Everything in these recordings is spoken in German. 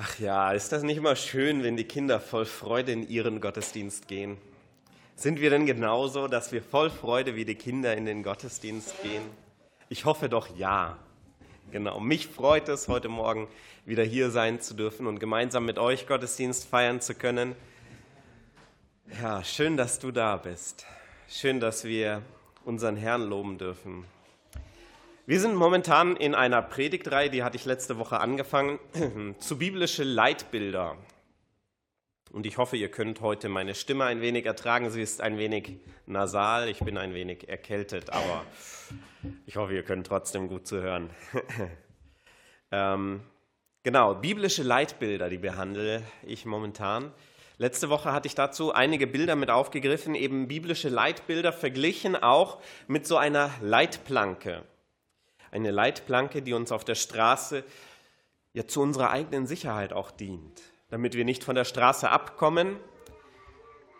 Ach ja, ist das nicht immer schön, wenn die Kinder voll Freude in ihren Gottesdienst gehen? Sind wir denn genauso, dass wir voll Freude wie die Kinder in den Gottesdienst gehen? Ich hoffe doch ja. Genau, mich freut es, heute Morgen wieder hier sein zu dürfen und gemeinsam mit euch Gottesdienst feiern zu können. Ja, schön, dass du da bist. Schön, dass wir unseren Herrn loben dürfen. Wir sind momentan in einer Predigtreihe, die hatte ich letzte Woche angefangen, zu biblische Leitbilder. Und ich hoffe, ihr könnt heute meine Stimme ein wenig ertragen. Sie ist ein wenig nasal, ich bin ein wenig erkältet, aber ich hoffe, ihr könnt trotzdem gut zuhören. ähm, genau, biblische Leitbilder, die behandle ich momentan. Letzte Woche hatte ich dazu einige Bilder mit aufgegriffen, eben biblische Leitbilder verglichen auch mit so einer Leitplanke eine Leitplanke, die uns auf der Straße ja zu unserer eigenen Sicherheit auch dient, damit wir nicht von der Straße abkommen,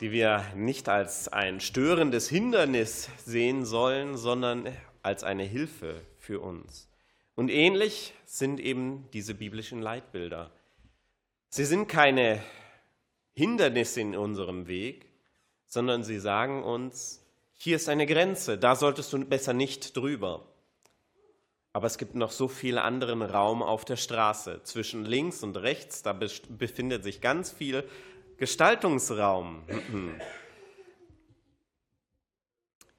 die wir nicht als ein störendes Hindernis sehen sollen, sondern als eine Hilfe für uns. Und ähnlich sind eben diese biblischen Leitbilder. Sie sind keine Hindernisse in unserem Weg, sondern sie sagen uns, hier ist eine Grenze, da solltest du besser nicht drüber. Aber es gibt noch so viel anderen Raum auf der Straße. Zwischen links und rechts, da befindet sich ganz viel Gestaltungsraum.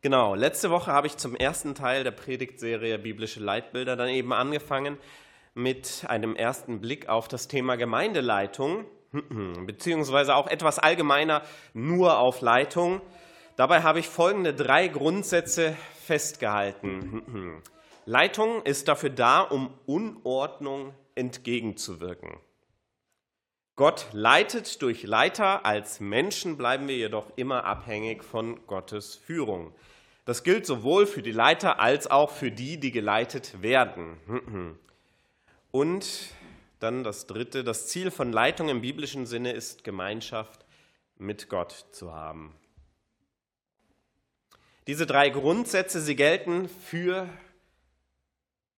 Genau, letzte Woche habe ich zum ersten Teil der Predigtserie Biblische Leitbilder dann eben angefangen mit einem ersten Blick auf das Thema Gemeindeleitung, beziehungsweise auch etwas allgemeiner nur auf Leitung. Dabei habe ich folgende drei Grundsätze festgehalten. Leitung ist dafür da, um Unordnung entgegenzuwirken. Gott leitet durch Leiter, als Menschen bleiben wir jedoch immer abhängig von Gottes Führung. Das gilt sowohl für die Leiter als auch für die, die geleitet werden. Und dann das Dritte, das Ziel von Leitung im biblischen Sinne ist Gemeinschaft mit Gott zu haben. Diese drei Grundsätze, sie gelten für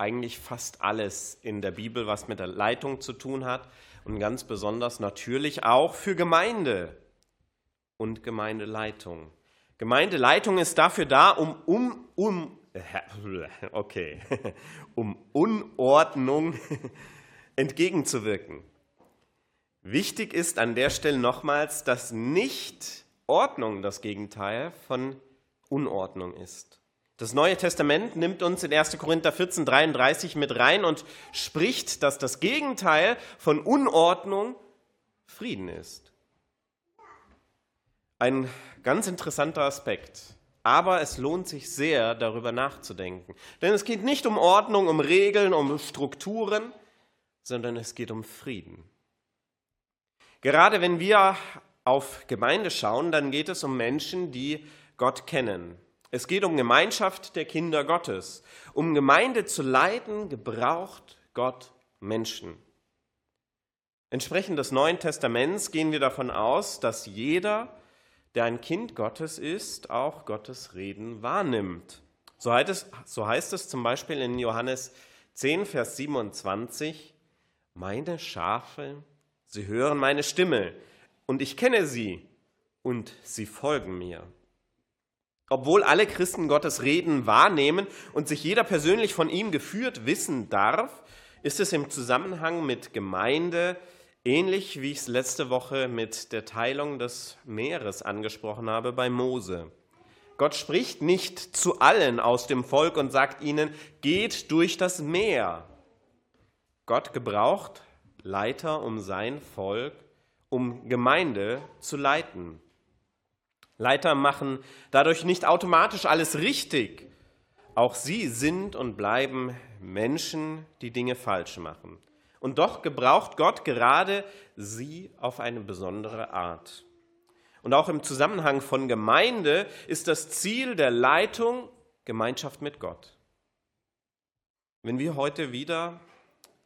eigentlich fast alles in der Bibel, was mit der Leitung zu tun hat und ganz besonders natürlich auch für Gemeinde und Gemeindeleitung. Gemeindeleitung ist dafür da, um, um, um, okay, um Unordnung entgegenzuwirken. Wichtig ist an der Stelle nochmals, dass nicht Ordnung das Gegenteil von Unordnung ist. Das Neue Testament nimmt uns in 1. Korinther 14, 33 mit rein und spricht, dass das Gegenteil von Unordnung Frieden ist. Ein ganz interessanter Aspekt. Aber es lohnt sich sehr, darüber nachzudenken. Denn es geht nicht um Ordnung, um Regeln, um Strukturen, sondern es geht um Frieden. Gerade wenn wir auf Gemeinde schauen, dann geht es um Menschen, die Gott kennen, es geht um Gemeinschaft der Kinder Gottes. Um Gemeinde zu leiten, gebraucht Gott Menschen. Entsprechend des Neuen Testaments gehen wir davon aus, dass jeder, der ein Kind Gottes ist, auch Gottes Reden wahrnimmt. So heißt es, so heißt es zum Beispiel in Johannes 10, Vers 27, meine Schafe, sie hören meine Stimme und ich kenne sie und sie folgen mir. Obwohl alle Christen Gottes Reden wahrnehmen und sich jeder persönlich von ihm geführt wissen darf, ist es im Zusammenhang mit Gemeinde ähnlich, wie ich es letzte Woche mit der Teilung des Meeres angesprochen habe bei Mose. Gott spricht nicht zu allen aus dem Volk und sagt ihnen, geht durch das Meer. Gott gebraucht Leiter um sein Volk, um Gemeinde zu leiten. Leiter machen dadurch nicht automatisch alles richtig. Auch sie sind und bleiben Menschen, die Dinge falsch machen. Und doch gebraucht Gott gerade sie auf eine besondere Art. Und auch im Zusammenhang von Gemeinde ist das Ziel der Leitung Gemeinschaft mit Gott. Wenn wir heute wieder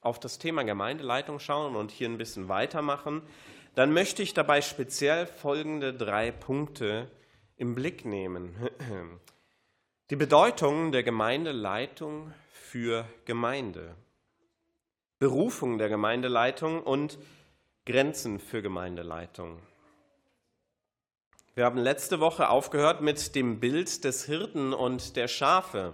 auf das Thema Gemeindeleitung schauen und hier ein bisschen weitermachen, dann möchte ich dabei speziell folgende drei Punkte im Blick nehmen. Die Bedeutung der Gemeindeleitung für Gemeinde, Berufung der Gemeindeleitung und Grenzen für Gemeindeleitung. Wir haben letzte Woche aufgehört mit dem Bild des Hirten und der Schafe.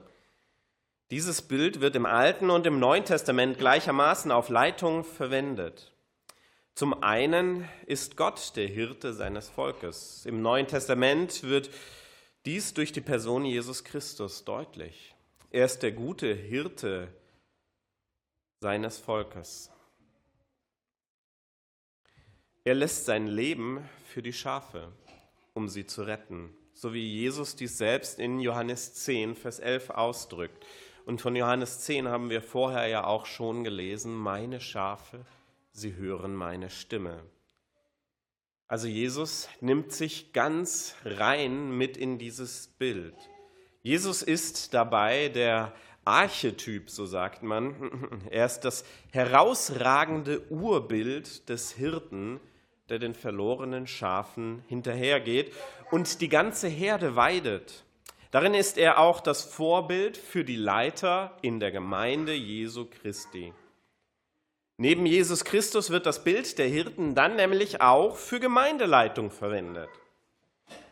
Dieses Bild wird im Alten und im Neuen Testament gleichermaßen auf Leitung verwendet. Zum einen ist Gott der Hirte seines Volkes. Im Neuen Testament wird dies durch die Person Jesus Christus deutlich. Er ist der gute Hirte seines Volkes. Er lässt sein Leben für die Schafe, um sie zu retten, so wie Jesus dies selbst in Johannes 10, Vers 11 ausdrückt. Und von Johannes 10 haben wir vorher ja auch schon gelesen, meine Schafe, sie hören meine Stimme. Also Jesus nimmt sich ganz rein mit in dieses Bild. Jesus ist dabei der Archetyp, so sagt man. Er ist das herausragende Urbild des Hirten, der den verlorenen Schafen hinterhergeht und die ganze Herde weidet. Darin ist er auch das Vorbild für die Leiter in der Gemeinde Jesu Christi. Neben Jesus Christus wird das Bild der Hirten dann nämlich auch für Gemeindeleitung verwendet.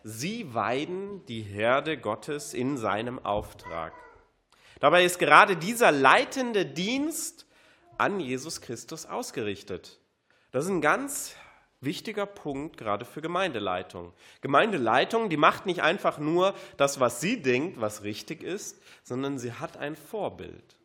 Sie weiden die Herde Gottes in seinem Auftrag. Dabei ist gerade dieser leitende Dienst an Jesus Christus ausgerichtet. Das ist ein ganz Wichtiger Punkt gerade für Gemeindeleitung. Gemeindeleitung, die macht nicht einfach nur das, was sie denkt, was richtig ist, sondern sie hat ein Vorbild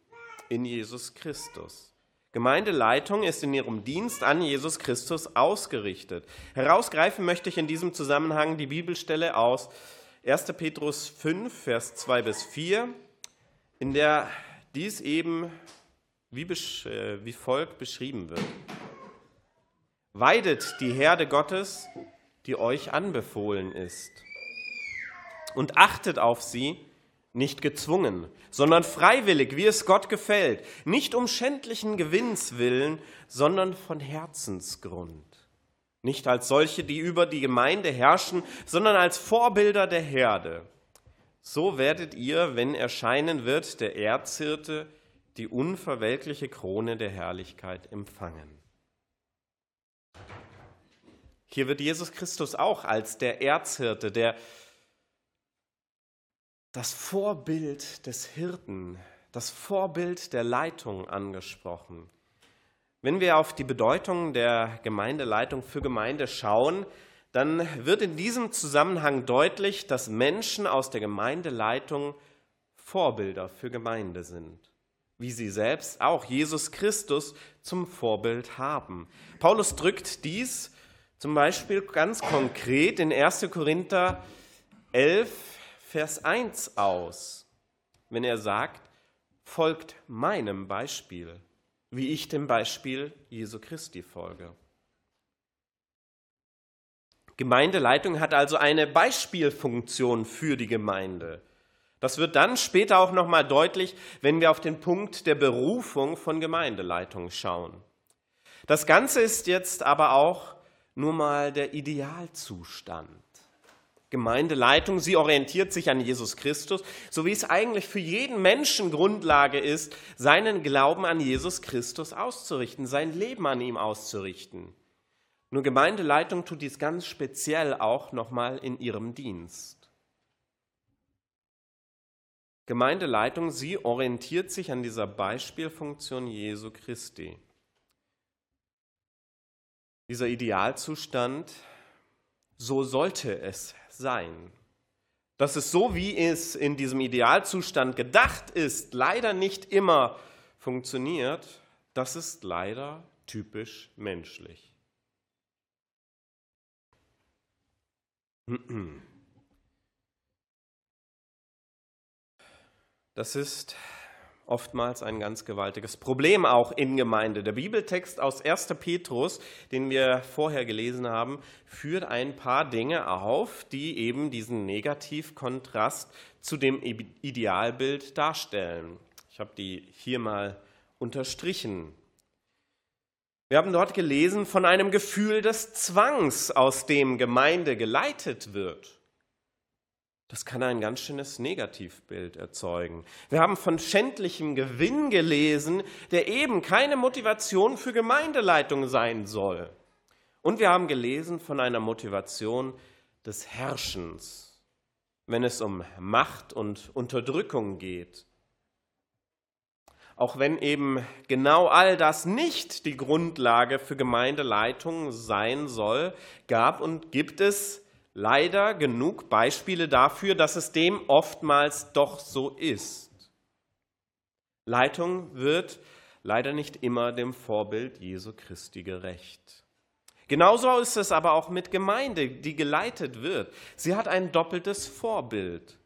in Jesus Christus. Gemeindeleitung ist in ihrem Dienst an Jesus Christus ausgerichtet. Herausgreifen möchte ich in diesem Zusammenhang die Bibelstelle aus 1. Petrus 5, Vers 2 bis 4, in der dies eben wie, äh, wie folgt beschrieben wird. Weidet die Herde Gottes, die euch anbefohlen ist. Und achtet auf sie, nicht gezwungen, sondern freiwillig, wie es Gott gefällt, nicht um schändlichen Gewinns willen, sondern von Herzensgrund. Nicht als solche, die über die Gemeinde herrschen, sondern als Vorbilder der Herde. So werdet ihr, wenn erscheinen wird der Erzhirte, die unverwelkliche Krone der Herrlichkeit empfangen. Hier wird Jesus Christus auch als der Erzhirte, der das Vorbild des Hirten, das Vorbild der Leitung angesprochen. Wenn wir auf die Bedeutung der Gemeindeleitung für Gemeinde schauen, dann wird in diesem Zusammenhang deutlich, dass Menschen aus der Gemeindeleitung Vorbilder für Gemeinde sind, wie sie selbst auch Jesus Christus zum Vorbild haben. Paulus drückt dies zum Beispiel ganz konkret in 1. Korinther 11, Vers 1 aus, wenn er sagt, folgt meinem Beispiel, wie ich dem Beispiel Jesu Christi folge. Gemeindeleitung hat also eine Beispielfunktion für die Gemeinde. Das wird dann später auch nochmal deutlich, wenn wir auf den Punkt der Berufung von Gemeindeleitung schauen. Das Ganze ist jetzt aber auch nur mal der Idealzustand. Gemeindeleitung, sie orientiert sich an Jesus Christus, so wie es eigentlich für jeden Menschen Grundlage ist, seinen Glauben an Jesus Christus auszurichten, sein Leben an ihm auszurichten. Nur Gemeindeleitung tut dies ganz speziell auch nochmal in ihrem Dienst. Gemeindeleitung, sie orientiert sich an dieser Beispielfunktion Jesu Christi. Dieser Idealzustand, so sollte es sein. Dass es so, wie es in diesem Idealzustand gedacht ist, leider nicht immer funktioniert, das ist leider typisch menschlich. Das ist oftmals ein ganz gewaltiges Problem auch in Gemeinde. Der Bibeltext aus 1. Petrus, den wir vorher gelesen haben, führt ein paar Dinge auf, die eben diesen Negativkontrast zu dem Idealbild darstellen. Ich habe die hier mal unterstrichen. Wir haben dort gelesen von einem Gefühl des Zwangs, aus dem Gemeinde geleitet wird. Das kann ein ganz schönes Negativbild erzeugen. Wir haben von schändlichem Gewinn gelesen, der eben keine Motivation für Gemeindeleitung sein soll. Und wir haben gelesen von einer Motivation des Herrschens, wenn es um Macht und Unterdrückung geht. Auch wenn eben genau all das nicht die Grundlage für Gemeindeleitung sein soll, gab und gibt es leider genug Beispiele dafür, dass es dem oftmals doch so ist. Leitung wird leider nicht immer dem Vorbild Jesu Christi gerecht. Genauso ist es aber auch mit Gemeinde, die geleitet wird. Sie hat ein doppeltes Vorbild.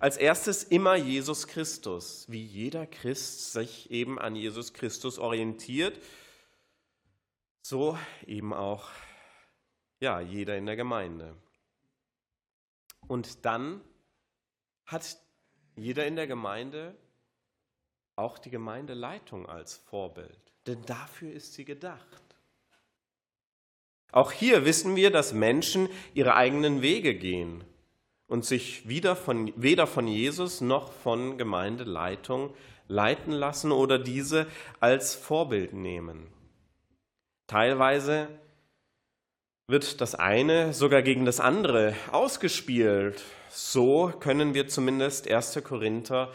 Als erstes immer Jesus Christus, wie jeder Christ sich eben an Jesus Christus orientiert, so eben auch ja, jeder in der Gemeinde. Und dann hat jeder in der Gemeinde auch die Gemeindeleitung als Vorbild, denn dafür ist sie gedacht. Auch hier wissen wir, dass Menschen ihre eigenen Wege gehen und sich weder von, weder von Jesus noch von Gemeindeleitung leiten lassen oder diese als Vorbild nehmen. Teilweise wird das eine sogar gegen das andere ausgespielt. So können wir zumindest 1. Korinther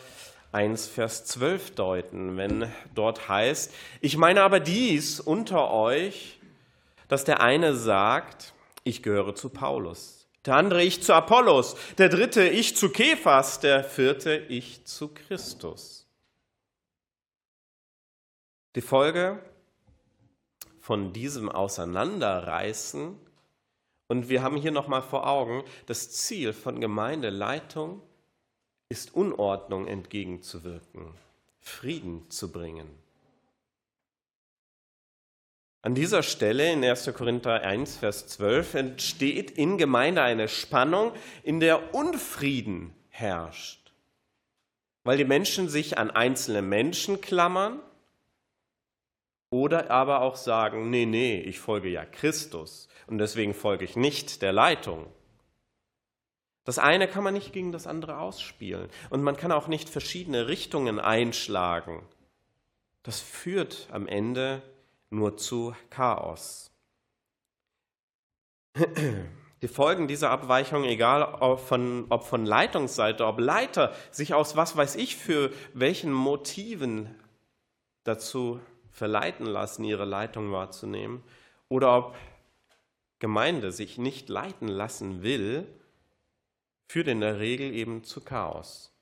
1, Vers 12 deuten, wenn dort heißt, ich meine aber dies unter euch, dass der eine sagt, ich gehöre zu Paulus, der andere ich zu Apollos, der dritte ich zu Kephas, der vierte ich zu Christus. Die Folge von diesem Auseinanderreißen. Und wir haben hier nochmal vor Augen, das Ziel von Gemeindeleitung ist Unordnung entgegenzuwirken, Frieden zu bringen. An dieser Stelle in 1. Korinther 1, Vers 12 entsteht in Gemeinde eine Spannung, in der Unfrieden herrscht, weil die Menschen sich an einzelne Menschen klammern oder aber auch sagen, nee, nee, ich folge ja Christus und deswegen folge ich nicht der Leitung. Das eine kann man nicht gegen das andere ausspielen und man kann auch nicht verschiedene Richtungen einschlagen. Das führt am Ende nur zu Chaos. Die Folgen dieser Abweichung, egal ob von, ob von Leitungsseite, ob Leiter sich aus was weiß ich für welchen Motiven dazu verleiten lassen, ihre Leitung wahrzunehmen, oder ob Gemeinde sich nicht leiten lassen will, führt in der Regel eben zu Chaos.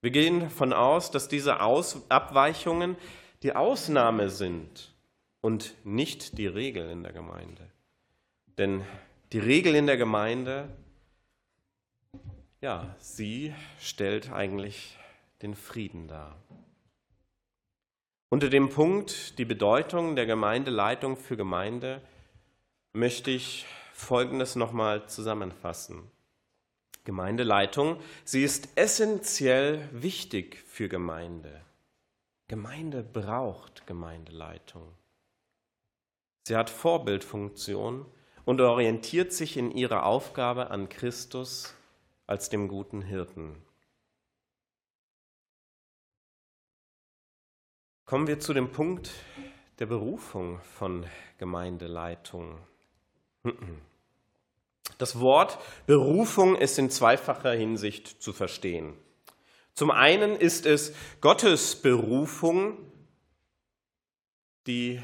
Wir gehen davon aus, dass diese aus Abweichungen die Ausnahme sind und nicht die Regel in der Gemeinde. Denn die Regel in der Gemeinde, ja, sie stellt eigentlich den Frieden dar. Unter dem Punkt die Bedeutung der Gemeindeleitung für Gemeinde möchte ich Folgendes nochmal zusammenfassen. Gemeindeleitung, sie ist essentiell wichtig für Gemeinde. Gemeinde braucht Gemeindeleitung. Sie hat Vorbildfunktion und orientiert sich in ihrer Aufgabe an Christus als dem guten Hirten. Kommen wir zu dem Punkt der Berufung von Gemeindeleitung. Das Wort Berufung ist in zweifacher Hinsicht zu verstehen. Zum einen ist es Gottes Berufung, die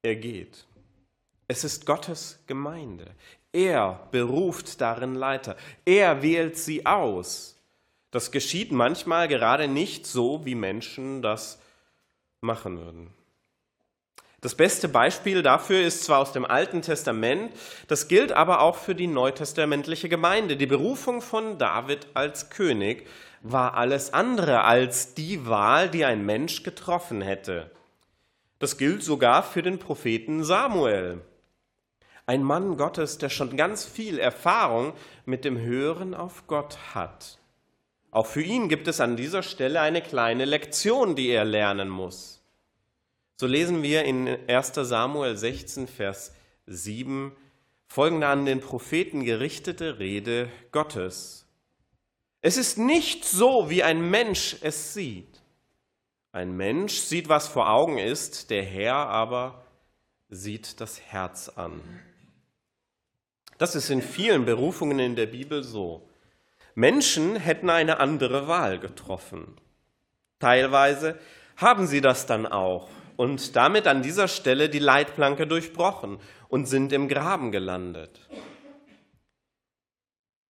ergeht. Es ist Gottes Gemeinde. Er beruft darin Leiter. Er wählt sie aus. Das geschieht manchmal gerade nicht so, wie Menschen das machen würden. Das beste Beispiel dafür ist zwar aus dem Alten Testament, das gilt aber auch für die neutestamentliche Gemeinde. Die Berufung von David als König war alles andere als die Wahl, die ein Mensch getroffen hätte. Das gilt sogar für den Propheten Samuel. Ein Mann Gottes, der schon ganz viel Erfahrung mit dem Hören auf Gott hat. Auch für ihn gibt es an dieser Stelle eine kleine Lektion, die er lernen muss. So lesen wir in 1 Samuel 16, Vers 7 folgende an den Propheten gerichtete Rede Gottes. Es ist nicht so, wie ein Mensch es sieht. Ein Mensch sieht, was vor Augen ist, der Herr aber sieht das Herz an. Das ist in vielen Berufungen in der Bibel so. Menschen hätten eine andere Wahl getroffen. Teilweise haben sie das dann auch und damit an dieser Stelle die Leitplanke durchbrochen und sind im Graben gelandet.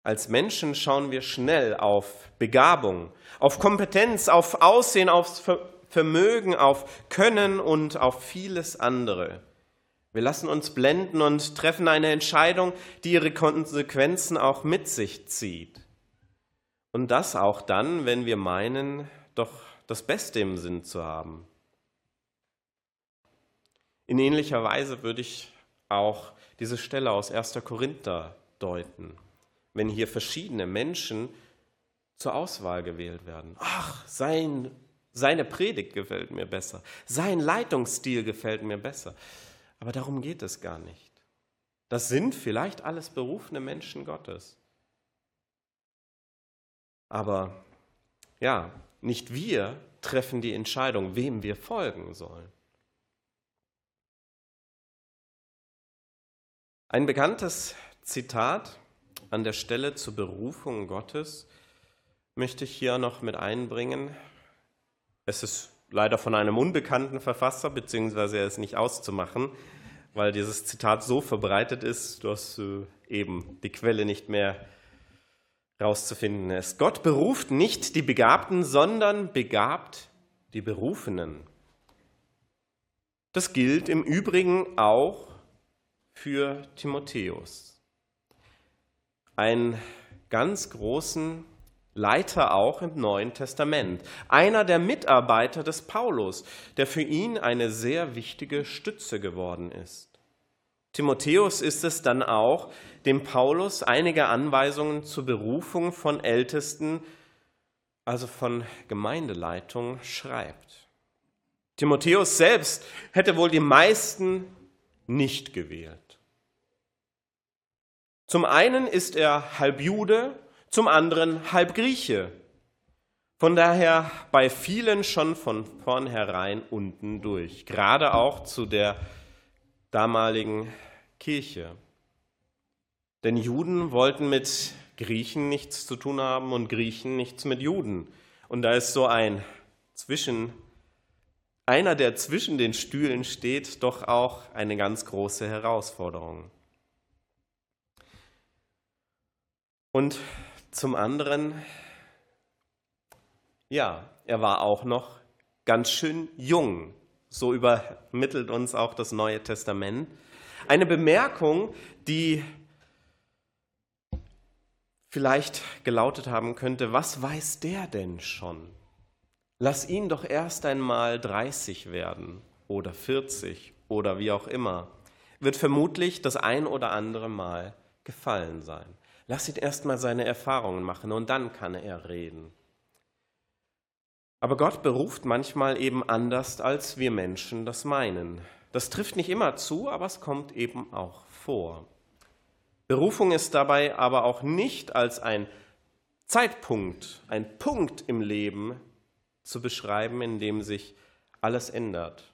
Als Menschen schauen wir schnell auf Begabung, auf Kompetenz, auf Aussehen, auf Vermögen, auf Können und auf vieles andere. Wir lassen uns blenden und treffen eine Entscheidung, die ihre Konsequenzen auch mit sich zieht. Und das auch dann, wenn wir meinen, doch das Beste im Sinn zu haben. In ähnlicher Weise würde ich auch diese Stelle aus 1. Korinther deuten, wenn hier verschiedene Menschen zur Auswahl gewählt werden. Ach, sein, seine Predigt gefällt mir besser, sein Leitungsstil gefällt mir besser. Aber darum geht es gar nicht. Das sind vielleicht alles berufene Menschen Gottes. Aber ja, nicht wir treffen die Entscheidung, wem wir folgen sollen. Ein bekanntes Zitat an der Stelle zur Berufung Gottes möchte ich hier noch mit einbringen. Es ist leider von einem unbekannten Verfasser, beziehungsweise er ist nicht auszumachen, weil dieses Zitat so verbreitet ist, dass äh, eben die Quelle nicht mehr rauszufinden ist. Gott beruft nicht die Begabten, sondern begabt die Berufenen. Das gilt im Übrigen auch für Timotheus. Einen ganz großen Leiter auch im Neuen Testament. Einer der Mitarbeiter des Paulus, der für ihn eine sehr wichtige Stütze geworden ist. Timotheus ist es dann auch, dem Paulus einige Anweisungen zur Berufung von Ältesten, also von Gemeindeleitung, schreibt. Timotheus selbst hätte wohl die meisten nicht gewählt. Zum einen ist er halb Jude zum anderen halb Grieche. Von daher bei vielen schon von vornherein unten durch, gerade auch zu der damaligen Kirche. Denn Juden wollten mit Griechen nichts zu tun haben und Griechen nichts mit Juden. Und da ist so ein zwischen einer, der zwischen den Stühlen steht, doch auch eine ganz große Herausforderung. Und zum anderen, ja, er war auch noch ganz schön jung. So übermittelt uns auch das Neue Testament. Eine Bemerkung, die vielleicht gelautet haben könnte, was weiß der denn schon? Lass ihn doch erst einmal 30 werden oder 40 oder wie auch immer. Wird vermutlich das ein oder andere Mal gefallen sein. Lass ihn erstmal seine Erfahrungen machen und dann kann er reden. Aber Gott beruft manchmal eben anders, als wir Menschen das meinen. Das trifft nicht immer zu, aber es kommt eben auch vor. Berufung ist dabei aber auch nicht als ein Zeitpunkt, ein Punkt im Leben zu beschreiben, in dem sich alles ändert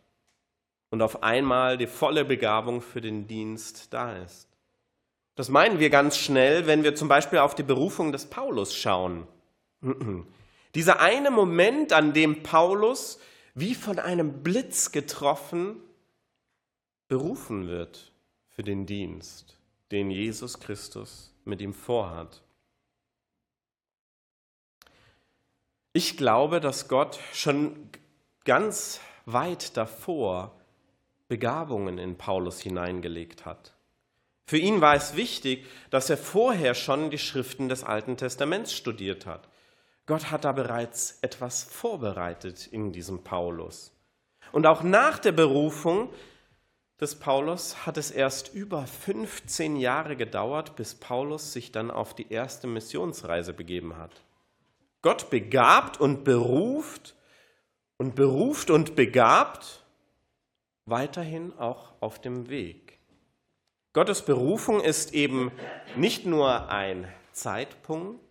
und auf einmal die volle Begabung für den Dienst da ist. Das meinen wir ganz schnell, wenn wir zum Beispiel auf die Berufung des Paulus schauen. Dieser eine Moment, an dem Paulus wie von einem Blitz getroffen berufen wird für den Dienst, den Jesus Christus mit ihm vorhat. Ich glaube, dass Gott schon ganz weit davor Begabungen in Paulus hineingelegt hat. Für ihn war es wichtig, dass er vorher schon die Schriften des Alten Testaments studiert hat. Gott hat da bereits etwas vorbereitet in diesem Paulus. Und auch nach der Berufung des Paulus hat es erst über 15 Jahre gedauert, bis Paulus sich dann auf die erste Missionsreise begeben hat. Gott begabt und beruft und beruft und begabt weiterhin auch auf dem Weg. Gottes Berufung ist eben nicht nur ein Zeitpunkt,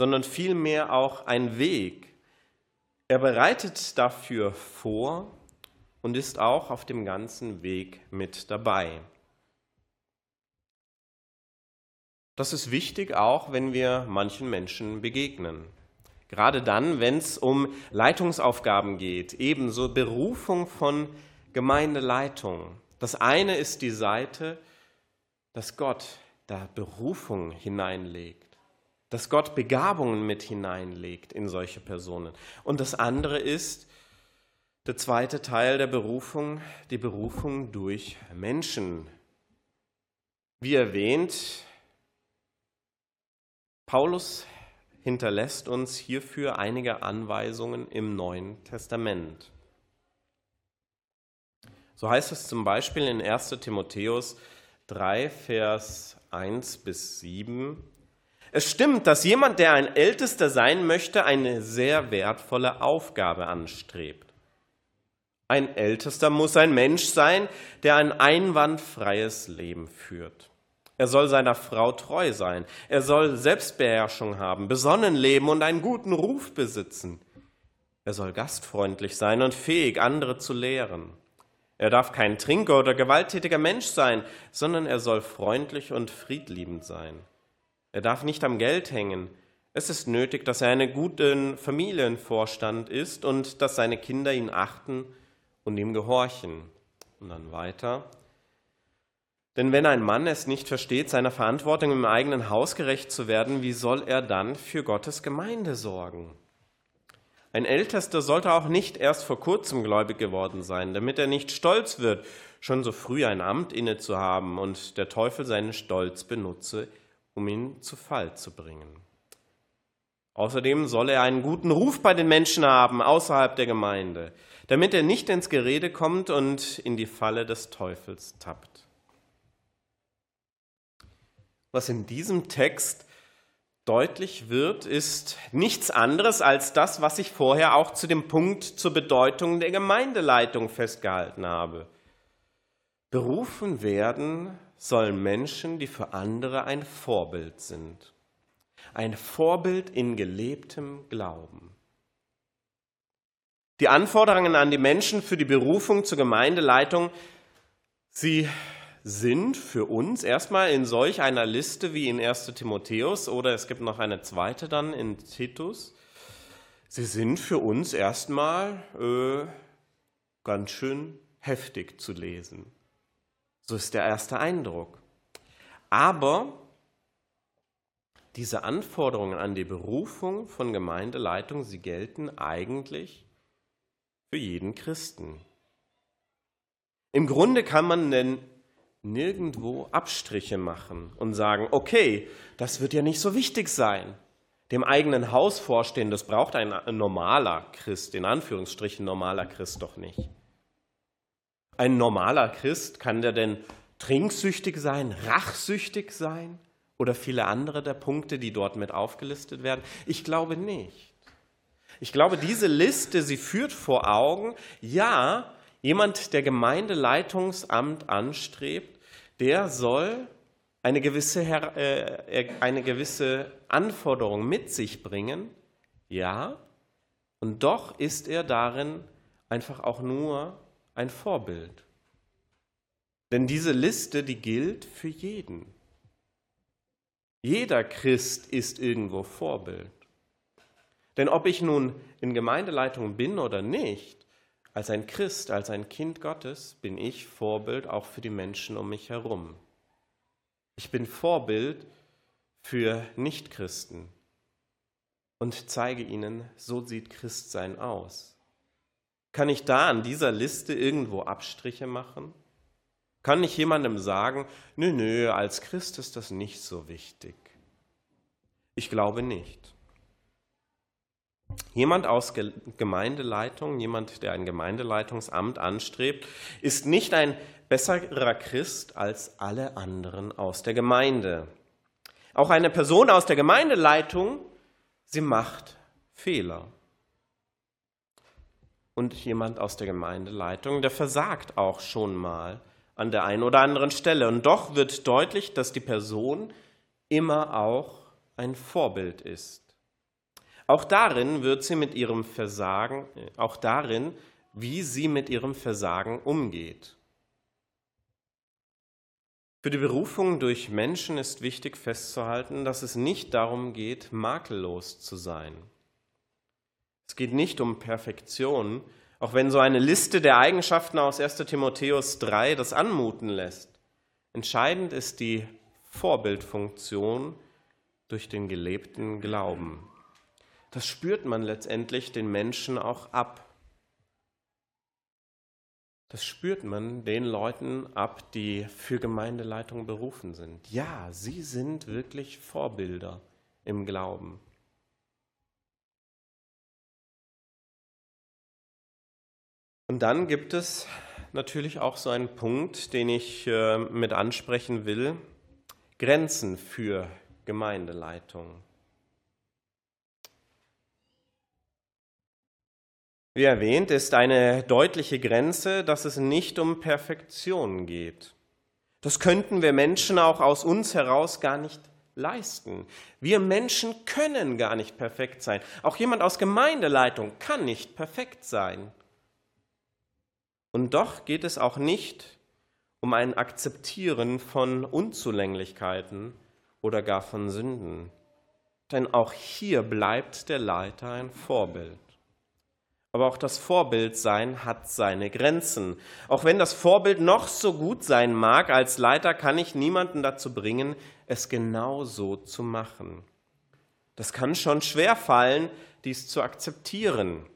sondern vielmehr auch ein Weg. Er bereitet dafür vor und ist auch auf dem ganzen Weg mit dabei. Das ist wichtig auch, wenn wir manchen Menschen begegnen. Gerade dann, wenn es um Leitungsaufgaben geht, ebenso Berufung von Gemeindeleitung. Das eine ist die Seite, dass Gott da Berufung hineinlegt, dass Gott Begabungen mit hineinlegt in solche Personen. Und das andere ist der zweite Teil der Berufung, die Berufung durch Menschen. Wie erwähnt, Paulus hinterlässt uns hierfür einige Anweisungen im Neuen Testament. So heißt es zum Beispiel in 1 Timotheus 3, Vers 1 bis 7. Es stimmt, dass jemand, der ein Ältester sein möchte, eine sehr wertvolle Aufgabe anstrebt. Ein Ältester muss ein Mensch sein, der ein einwandfreies Leben führt. Er soll seiner Frau treu sein. Er soll Selbstbeherrschung haben, besonnen leben und einen guten Ruf besitzen. Er soll gastfreundlich sein und fähig, andere zu lehren. Er darf kein Trinker oder gewalttätiger Mensch sein, sondern er soll freundlich und friedliebend sein. Er darf nicht am Geld hängen. Es ist nötig, dass er einen guten Familienvorstand ist und dass seine Kinder ihn achten und ihm gehorchen. Und dann weiter. Denn wenn ein Mann es nicht versteht, seiner Verantwortung im eigenen Haus gerecht zu werden, wie soll er dann für Gottes Gemeinde sorgen? Ein Ältester sollte auch nicht erst vor kurzem gläubig geworden sein, damit er nicht stolz wird, schon so früh ein Amt inne zu haben und der Teufel seinen Stolz benutze, um ihn zu Fall zu bringen. Außerdem soll er einen guten Ruf bei den Menschen haben außerhalb der Gemeinde, damit er nicht ins Gerede kommt und in die Falle des Teufels tappt. Was in diesem Text deutlich wird, ist nichts anderes als das, was ich vorher auch zu dem Punkt zur Bedeutung der Gemeindeleitung festgehalten habe. Berufen werden sollen Menschen, die für andere ein Vorbild sind. Ein Vorbild in gelebtem Glauben. Die Anforderungen an die Menschen für die Berufung zur Gemeindeleitung, sie sind für uns erstmal in solch einer Liste wie in 1 Timotheus oder es gibt noch eine zweite dann in Titus. Sie sind für uns erstmal äh, ganz schön heftig zu lesen. So ist der erste Eindruck. Aber diese Anforderungen an die Berufung von Gemeindeleitung, sie gelten eigentlich für jeden Christen. Im Grunde kann man denn nirgendwo Abstriche machen und sagen, okay, das wird ja nicht so wichtig sein. Dem eigenen Haus vorstehen, das braucht ein normaler Christ, in Anführungsstrichen normaler Christ doch nicht. Ein normaler Christ, kann der denn trinksüchtig sein, rachsüchtig sein oder viele andere der Punkte, die dort mit aufgelistet werden? Ich glaube nicht. Ich glaube, diese Liste, sie führt vor Augen, ja, Jemand, der Gemeindeleitungsamt anstrebt, der soll eine gewisse, äh, eine gewisse Anforderung mit sich bringen, ja, und doch ist er darin einfach auch nur ein Vorbild. Denn diese Liste, die gilt für jeden. Jeder Christ ist irgendwo Vorbild. Denn ob ich nun in Gemeindeleitung bin oder nicht, als ein Christ, als ein Kind Gottes bin ich Vorbild auch für die Menschen um mich herum. Ich bin Vorbild für Nichtchristen und zeige ihnen, so sieht Christsein aus. Kann ich da an dieser Liste irgendwo Abstriche machen? Kann ich jemandem sagen, nö, nö, als Christ ist das nicht so wichtig? Ich glaube nicht. Jemand aus Gemeindeleitung, jemand, der ein Gemeindeleitungsamt anstrebt, ist nicht ein besserer Christ als alle anderen aus der Gemeinde. Auch eine Person aus der Gemeindeleitung, sie macht Fehler. Und jemand aus der Gemeindeleitung, der versagt auch schon mal an der einen oder anderen Stelle. Und doch wird deutlich, dass die Person immer auch ein Vorbild ist. Auch darin wird sie mit ihrem Versagen, auch darin wie sie mit ihrem Versagen umgeht. Für die Berufung durch Menschen ist wichtig festzuhalten, dass es nicht darum geht, makellos zu sein. Es geht nicht um Perfektion, auch wenn so eine Liste der Eigenschaften aus 1 Timotheus 3 das anmuten lässt. Entscheidend ist die Vorbildfunktion durch den gelebten Glauben. Das spürt man letztendlich den Menschen auch ab. Das spürt man den Leuten ab, die für Gemeindeleitung berufen sind. Ja, sie sind wirklich Vorbilder im Glauben. Und dann gibt es natürlich auch so einen Punkt, den ich äh, mit ansprechen will. Grenzen für Gemeindeleitung. Wie erwähnt, ist eine deutliche Grenze, dass es nicht um Perfektion geht. Das könnten wir Menschen auch aus uns heraus gar nicht leisten. Wir Menschen können gar nicht perfekt sein. Auch jemand aus Gemeindeleitung kann nicht perfekt sein. Und doch geht es auch nicht um ein Akzeptieren von Unzulänglichkeiten oder gar von Sünden. Denn auch hier bleibt der Leiter ein Vorbild. Aber auch das Vorbildsein hat seine Grenzen. Auch wenn das Vorbild noch so gut sein mag, als Leiter kann ich niemanden dazu bringen, es genau so zu machen. Das kann schon schwer fallen, dies zu akzeptieren.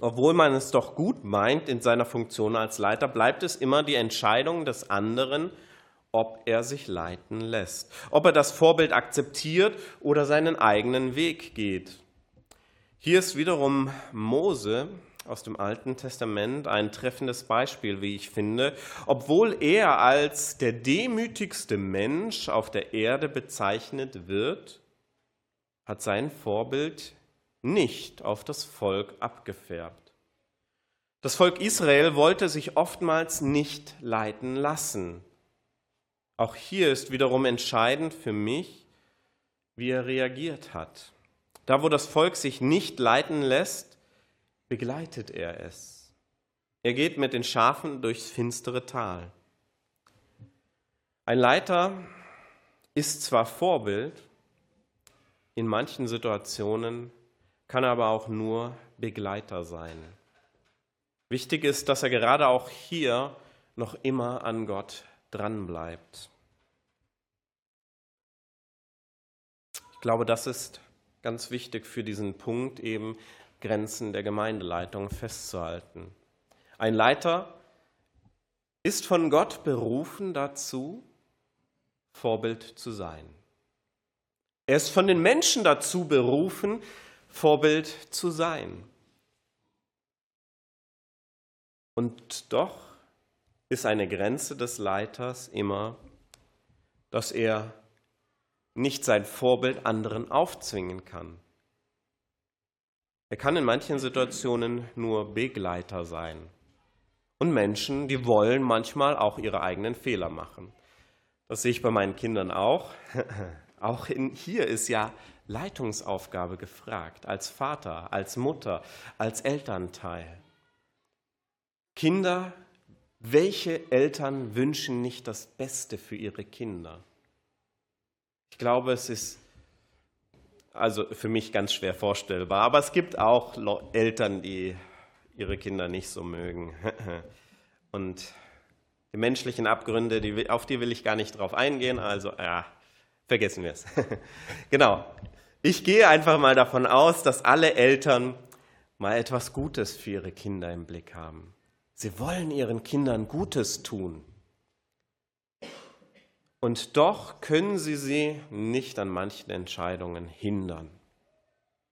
Obwohl man es doch gut meint in seiner Funktion als Leiter, bleibt es immer die Entscheidung des anderen, ob er sich leiten lässt, ob er das Vorbild akzeptiert oder seinen eigenen Weg geht. Hier ist wiederum Mose aus dem Alten Testament ein treffendes Beispiel, wie ich finde. Obwohl er als der demütigste Mensch auf der Erde bezeichnet wird, hat sein Vorbild nicht auf das Volk abgefärbt. Das Volk Israel wollte sich oftmals nicht leiten lassen. Auch hier ist wiederum entscheidend für mich, wie er reagiert hat. Da, wo das Volk sich nicht leiten lässt, begleitet er es. Er geht mit den Schafen durchs finstere Tal. Ein Leiter ist zwar Vorbild, in manchen Situationen kann er aber auch nur Begleiter sein. Wichtig ist, dass er gerade auch hier noch immer an Gott dranbleibt. Ich glaube, das ist ganz wichtig für diesen Punkt, eben Grenzen der Gemeindeleitung festzuhalten. Ein Leiter ist von Gott berufen dazu, Vorbild zu sein. Er ist von den Menschen dazu berufen, Vorbild zu sein. Und doch ist eine Grenze des Leiters immer, dass er nicht sein Vorbild anderen aufzwingen kann. Er kann in manchen Situationen nur Begleiter sein. Und Menschen, die wollen manchmal auch ihre eigenen Fehler machen. Das sehe ich bei meinen Kindern auch. Auch in, hier ist ja Leitungsaufgabe gefragt, als Vater, als Mutter, als Elternteil. Kinder, welche Eltern wünschen nicht das Beste für ihre Kinder? Ich glaube, es ist also für mich ganz schwer vorstellbar, aber es gibt auch Eltern, die ihre Kinder nicht so mögen. Und die menschlichen Abgründe, die, auf die will ich gar nicht drauf eingehen, also ja, vergessen wir es. genau. Ich gehe einfach mal davon aus, dass alle Eltern mal etwas Gutes für ihre Kinder im Blick haben. Sie wollen ihren Kindern Gutes tun. Und doch können sie sie nicht an manchen Entscheidungen hindern.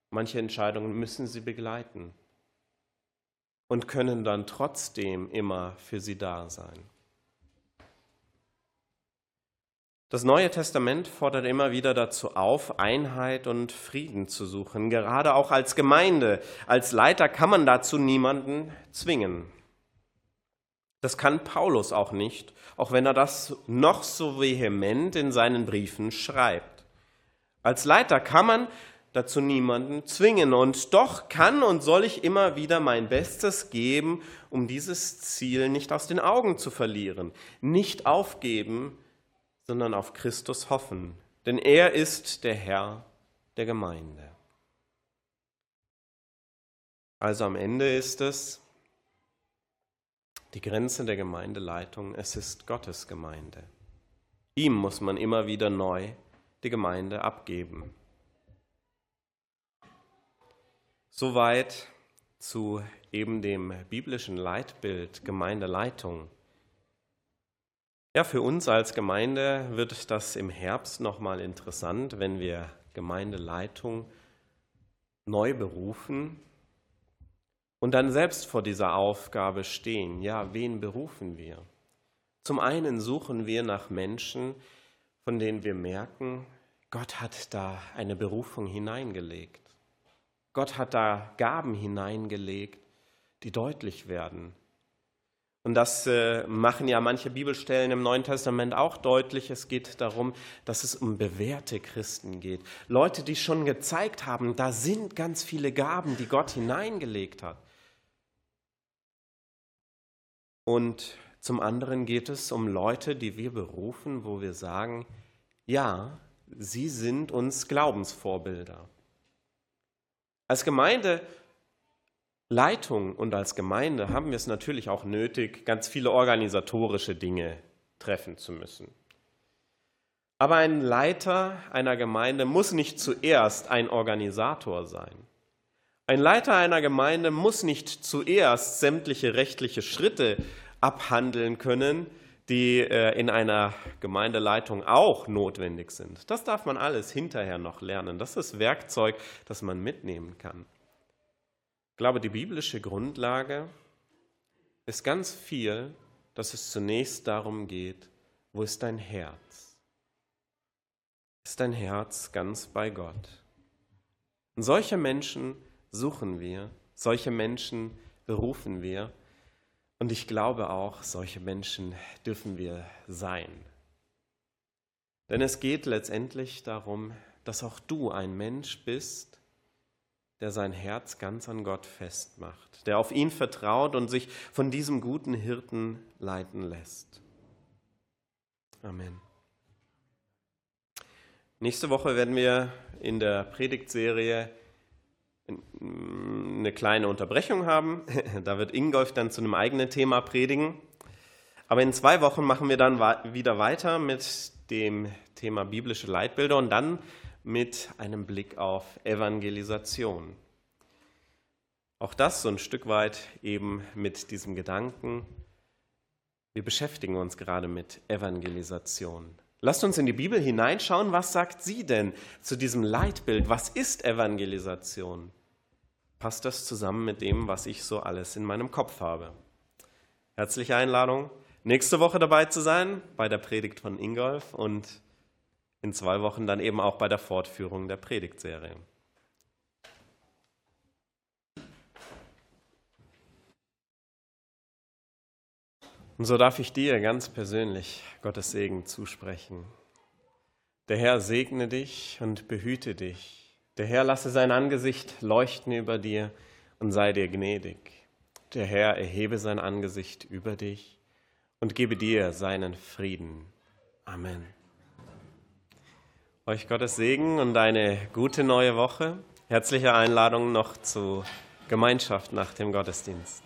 Manche Entscheidungen müssen sie begleiten und können dann trotzdem immer für sie da sein. Das Neue Testament fordert immer wieder dazu auf, Einheit und Frieden zu suchen. Gerade auch als Gemeinde, als Leiter kann man dazu niemanden zwingen. Das kann Paulus auch nicht, auch wenn er das noch so vehement in seinen Briefen schreibt. Als Leiter kann man dazu niemanden zwingen. Und doch kann und soll ich immer wieder mein Bestes geben, um dieses Ziel nicht aus den Augen zu verlieren. Nicht aufgeben, sondern auf Christus hoffen. Denn er ist der Herr der Gemeinde. Also am Ende ist es die Grenze der Gemeindeleitung, es ist Gottes Gemeinde. Ihm muss man immer wieder neu die Gemeinde abgeben. Soweit zu eben dem biblischen Leitbild Gemeindeleitung. Ja, für uns als Gemeinde wird das im Herbst nochmal interessant, wenn wir Gemeindeleitung neu berufen und dann selbst vor dieser Aufgabe stehen. Ja, wen berufen wir? Zum einen suchen wir nach Menschen, von denen wir merken, Gott hat da eine Berufung hineingelegt. Gott hat da Gaben hineingelegt, die deutlich werden. Und das äh, machen ja manche Bibelstellen im Neuen Testament auch deutlich. Es geht darum, dass es um bewährte Christen geht. Leute, die schon gezeigt haben, da sind ganz viele Gaben, die Gott hineingelegt hat. Und zum anderen geht es um Leute, die wir berufen, wo wir sagen, ja, sie sind uns Glaubensvorbilder. Als Gemeindeleitung und als Gemeinde haben wir es natürlich auch nötig, ganz viele organisatorische Dinge treffen zu müssen. Aber ein Leiter einer Gemeinde muss nicht zuerst ein Organisator sein. Ein Leiter einer Gemeinde muss nicht zuerst sämtliche rechtliche Schritte abhandeln können, die äh, in einer Gemeindeleitung auch notwendig sind. Das darf man alles hinterher noch lernen. Das ist Werkzeug, das man mitnehmen kann. Ich glaube, die biblische Grundlage ist ganz viel, dass es zunächst darum geht, wo ist dein Herz? Ist dein Herz ganz bei Gott? Und solche Menschen suchen wir, solche Menschen berufen wir. Und ich glaube auch, solche Menschen dürfen wir sein. Denn es geht letztendlich darum, dass auch du ein Mensch bist, der sein Herz ganz an Gott festmacht, der auf ihn vertraut und sich von diesem guten Hirten leiten lässt. Amen. Nächste Woche werden wir in der Predigtserie eine kleine Unterbrechung haben. Da wird Ingolf dann zu einem eigenen Thema predigen. Aber in zwei Wochen machen wir dann wieder weiter mit dem Thema biblische Leitbilder und dann mit einem Blick auf Evangelisation. Auch das so ein Stück weit eben mit diesem Gedanken. Wir beschäftigen uns gerade mit Evangelisation. Lasst uns in die Bibel hineinschauen, was sagt sie denn zu diesem Leitbild? Was ist Evangelisation? passt das zusammen mit dem, was ich so alles in meinem Kopf habe. Herzliche Einladung, nächste Woche dabei zu sein bei der Predigt von Ingolf und in zwei Wochen dann eben auch bei der Fortführung der Predigtserie. Und so darf ich dir ganz persönlich Gottes Segen zusprechen. Der Herr segne dich und behüte dich. Der Herr lasse sein Angesicht leuchten über dir und sei dir gnädig. Der Herr erhebe sein Angesicht über dich und gebe dir seinen Frieden. Amen. Euch Gottes Segen und eine gute neue Woche. Herzliche Einladung noch zu Gemeinschaft nach dem Gottesdienst.